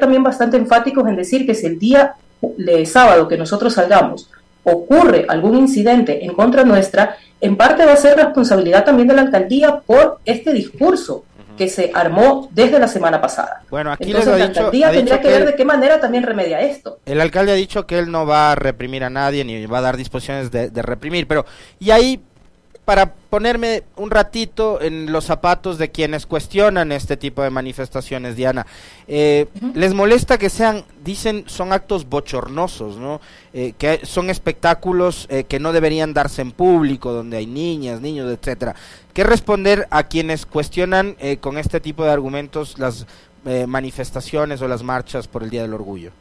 también bastante enfáticos en decir que si el día de sábado que nosotros salgamos ocurre algún incidente en contra nuestra, en parte va a ser responsabilidad también de la alcaldía por este discurso que se armó desde la semana pasada. Bueno, aquí Entonces, la alcaldía tendría que, ver de qué manera también remedia esto. El alcalde ha dicho que él no va a reprimir a nadie ni va a dar disposiciones de, de reprimir, pero y ahí para ponerme un ratito en los zapatos de quienes cuestionan este tipo de manifestaciones, Diana. Eh, ¿Les molesta que sean, dicen, son actos bochornosos, ¿no? Eh, que son espectáculos eh, que no deberían darse en público, donde hay niñas, niños, etcétera. ¿Qué responder a quienes cuestionan con este tipo de argumentos las manifestaciones o las marchas por el Día del Orgullo?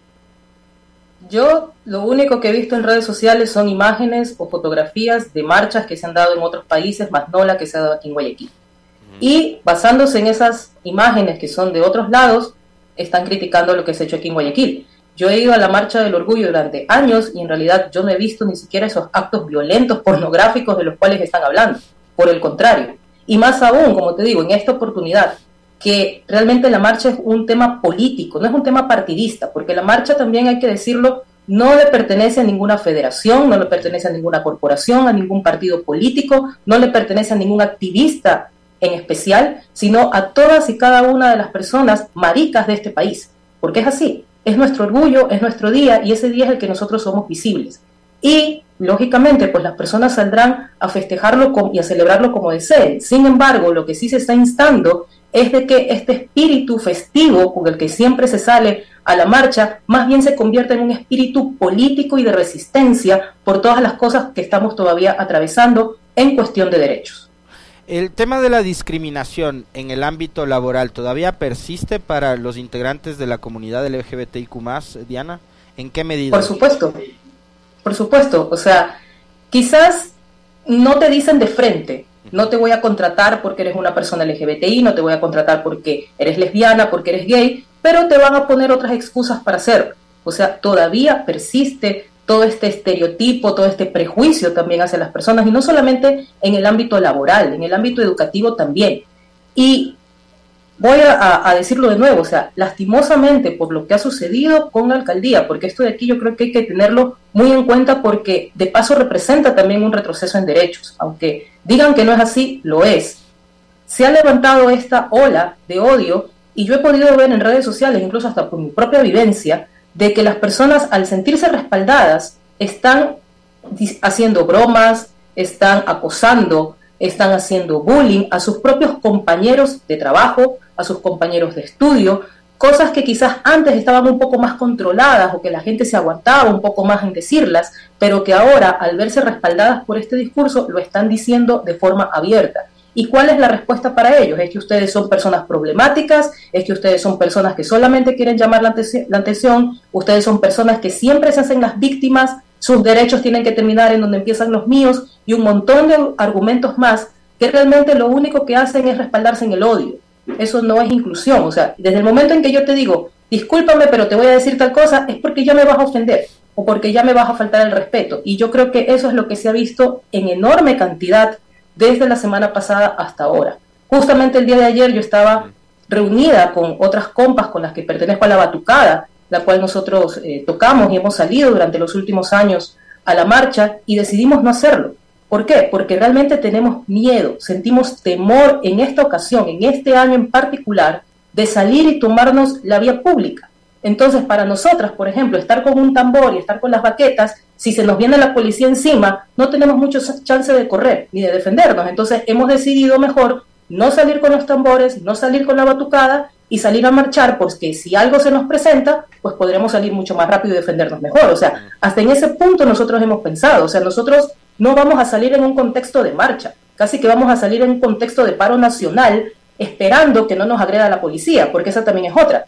Yo lo único que he visto en redes sociales son imágenes o fotografías de marchas que se han dado en otros países, más no la que se ha dado aquí en Guayaquil. Y basándose en esas imágenes que son de otros lados, están criticando lo que se ha hecho aquí en Guayaquil. Yo he ido a la Marcha del Orgullo durante años y en realidad yo no he visto ni siquiera esos actos violentos, pornográficos de los cuales están hablando. Por el contrario. Y más aún, como te digo, en esta oportunidad, que realmente la marcha es un tema político, no es un tema partidista, porque la marcha también hay que decirlo, no le pertenece a ninguna federación, no le pertenece a ninguna corporación, a ningún partido político, no le pertenece a ningún activista en especial, sino a todas y cada una de las personas maricas de este país, porque es así, es nuestro orgullo, es nuestro día y ese día es el que nosotros somos visibles. Y, lógicamente, pues las personas saldrán a festejarlo y a celebrarlo como deseen. Sin embargo, lo que sí se está instando es de que este espíritu festivo con el que siempre se sale a la marcha, más bien se convierta en un espíritu político y de resistencia por todas las cosas que estamos todavía atravesando en cuestión de derechos. El tema de la discriminación en el ámbito laboral todavía persiste para los integrantes de la comunidad LGBTIQ+, Diana? ¿En qué medida? Por supuesto, por supuesto. O sea, quizás no te dicen de frente, no te voy a contratar porque eres una persona LGBTI, no te voy a contratar porque eres lesbiana, porque eres gay, pero te van a poner otras excusas para hacerlo. O sea, todavía persiste todo este estereotipo, todo este prejuicio también hacia las personas, y no solamente en el ámbito laboral, en el ámbito educativo también. Y voy a, decirlo de nuevo, o sea, lastimosamente por lo que ha sucedido con la alcaldía, porque esto de aquí yo creo que hay que tenerlo muy en cuenta porque de paso representa también un retroceso en derechos, aunque digan que no es así, lo es. Se ha levantado esta ola de odio y yo he podido ver en redes sociales, incluso hasta por mi propia vivencia, de que las personas al sentirse respaldadas están haciendo bromas, están acosando, están haciendo bullying a sus propios compañeros de trabajo, a sus compañeros de estudio, cosas que quizás antes estaban un poco más controladas o que la gente se aguantaba un poco más en decirlas, pero que ahora al verse respaldadas por este discurso lo están diciendo de forma abierta. ¿Y cuál es la respuesta para ellos? Es que ustedes son personas problemáticas, es que ustedes son personas que solamente quieren llamar la, atención, ustedes son personas que siempre se hacen las víctimas, sus derechos tienen que terminar en donde empiezan los míos y un montón de argumentos más que realmente lo único que hacen es respaldarse en el odio. Eso no es inclusión. O sea, desde el momento en que yo te digo, discúlpame, pero te voy a decir tal cosa, es porque ya me vas a ofender o porque ya me vas a faltar el respeto. Y yo creo que eso es lo que se ha visto en enorme cantidad desde la semana pasada hasta ahora. Justamente el día de ayer yo estaba reunida con otras compas con las que pertenezco a la Batucada, la cual nosotros eh, tocamos y hemos salido durante los últimos años a la marcha y decidimos no hacerlo. ¿Por qué? Porque realmente tenemos miedo, sentimos temor en esta ocasión, en este año en particular, de salir y tomarnos la vía pública. Entonces, para nosotras, por ejemplo, estar con un tambor y estar con las baquetas, si se nos viene la policía encima, no tenemos mucho chance de correr ni de defendernos. Entonces, hemos decidido mejor no salir con los tambores, no salir con la batucada y salir a marchar, porque si algo se nos presenta, pues podremos salir mucho más rápido y defendernos mejor. O sea, hasta en ese punto nosotros hemos pensado, o sea, nosotros no vamos a salir en un contexto de marcha, casi que vamos a salir en un contexto de paro nacional esperando que no nos agreda la policía, porque esa también es otra.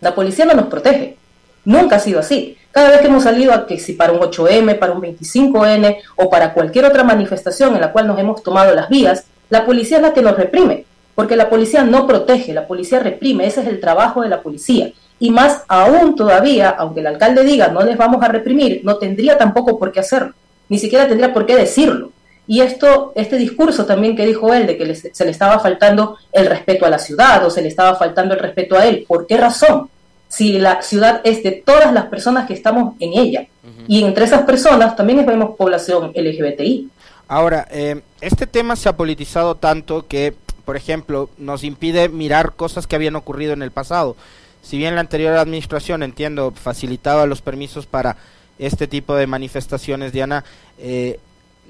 La policía no nos protege, nunca ha sido así. Cada vez que hemos salido a que si para un 8M, para un 25N o para cualquier otra manifestación en la cual nos hemos tomado las vías, la policía es la que nos reprime, porque la policía no protege, la policía reprime, ese es el trabajo de la policía. Y más aún todavía, aunque el alcalde diga no les vamos a reprimir, no tendría tampoco por qué hacerlo ni siquiera tendría por qué decirlo. Y esto, este discurso también que dijo él de que se le estaba faltando el respeto a la ciudad o se le estaba faltando el respeto a él, ¿por qué razón? si la ciudad es de todas las personas que estamos en ella. Y entre esas personas también vemos población LGBTI. Ahora, eh, este tema se ha politizado tanto que, por ejemplo, nos impide mirar cosas que habían ocurrido en el pasado. Si bien la anterior administración, entiendo, facilitaba los permisos para este tipo de manifestaciones, Diana, eh,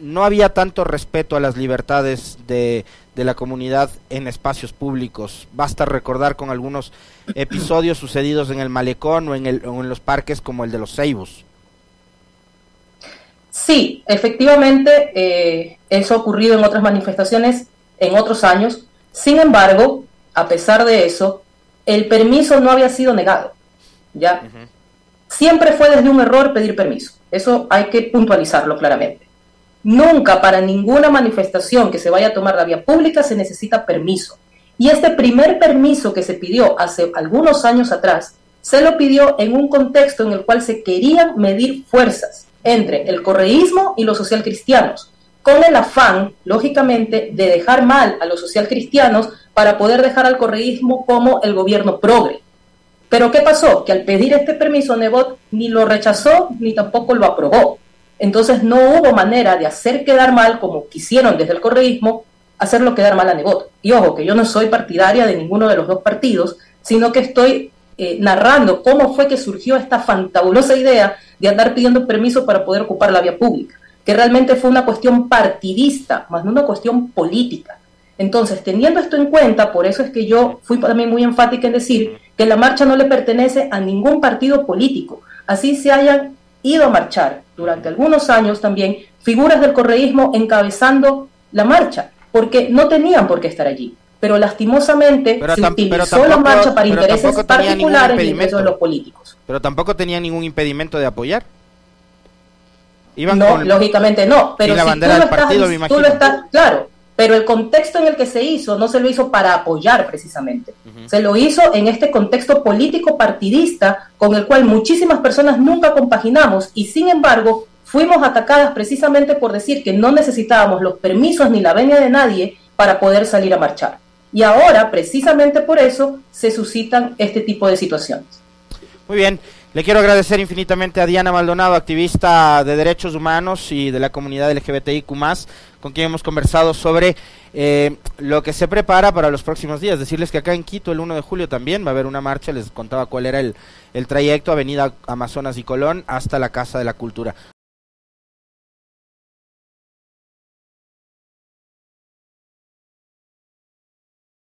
no había tanto respeto a las libertades de, de, la comunidad en espacios públicos. Basta recordar con algunos episodios sucedidos en el malecón o en, el, o en los parques como el de los Ceibos. Sí, efectivamente, eh, eso ha ocurrido en otras manifestaciones en otros años. Sin embargo, a pesar de eso, el permiso no había sido negado. ¿ya? Siempre fue desde un error pedir permiso. Eso hay que puntualizarlo claramente. Nunca para ninguna manifestación que se vaya a tomar la vía pública se necesita permiso. Y este primer permiso que se pidió hace algunos años atrás, se lo pidió en un contexto en el cual se querían medir fuerzas entre el correísmo y los socialcristianos, con el afán, lógicamente, de dejar mal a los socialcristianos para poder dejar al correísmo como el gobierno progre. Pero ¿qué pasó? Que al pedir este permiso, Nebot ni lo rechazó ni tampoco lo aprobó. Entonces no hubo manera de hacer quedar mal, como quisieron desde el correísmo, hacerlo quedar mal a Nebot. Y ojo, que yo no soy partidaria de ninguno de los dos partidos, sino que estoy eh, narrando cómo fue que surgió esta fantabulosa idea de andar pidiendo permiso para poder ocupar la vía pública, que realmente fue una cuestión partidista, más no una cuestión política. Entonces, teniendo esto en cuenta, por eso es que yo fui también muy enfática en decir que la marcha no le pertenece a ningún partido político. Así se hayan ido a marchar durante algunos años también figuras del correísmo encabezando la marcha, porque no tenían por qué estar allí. Pero lastimosamente se utilizó la marcha para intereses particulares y de los políticos. Pero tampoco tenía ningún impedimento de apoyar. no, lógicamente no. Pero si tú, estás, tú lo estás, claro, pero el contexto en el que se hizo no se lo hizo para apoyar precisamente, se lo hizo en este contexto político partidista con el cual muchísimas personas nunca compaginamos y sin embargo fuimos atacadas precisamente por decir que no necesitábamos los permisos ni la venia de nadie para poder salir a marchar. Y ahora, precisamente por eso, se suscitan este tipo de situaciones. Muy bien. Le quiero agradecer infinitamente a Diana Maldonado, activista de derechos humanos y de la comunidad LGBTIQ, con quien hemos conversado sobre eh, lo que se prepara para los próximos días. Decirles que acá en Quito, el 1 de julio, también va a haber una marcha. Les contaba cuál era el, el trayecto, Avenida Amazonas y Colón, hasta la Casa de la Cultura.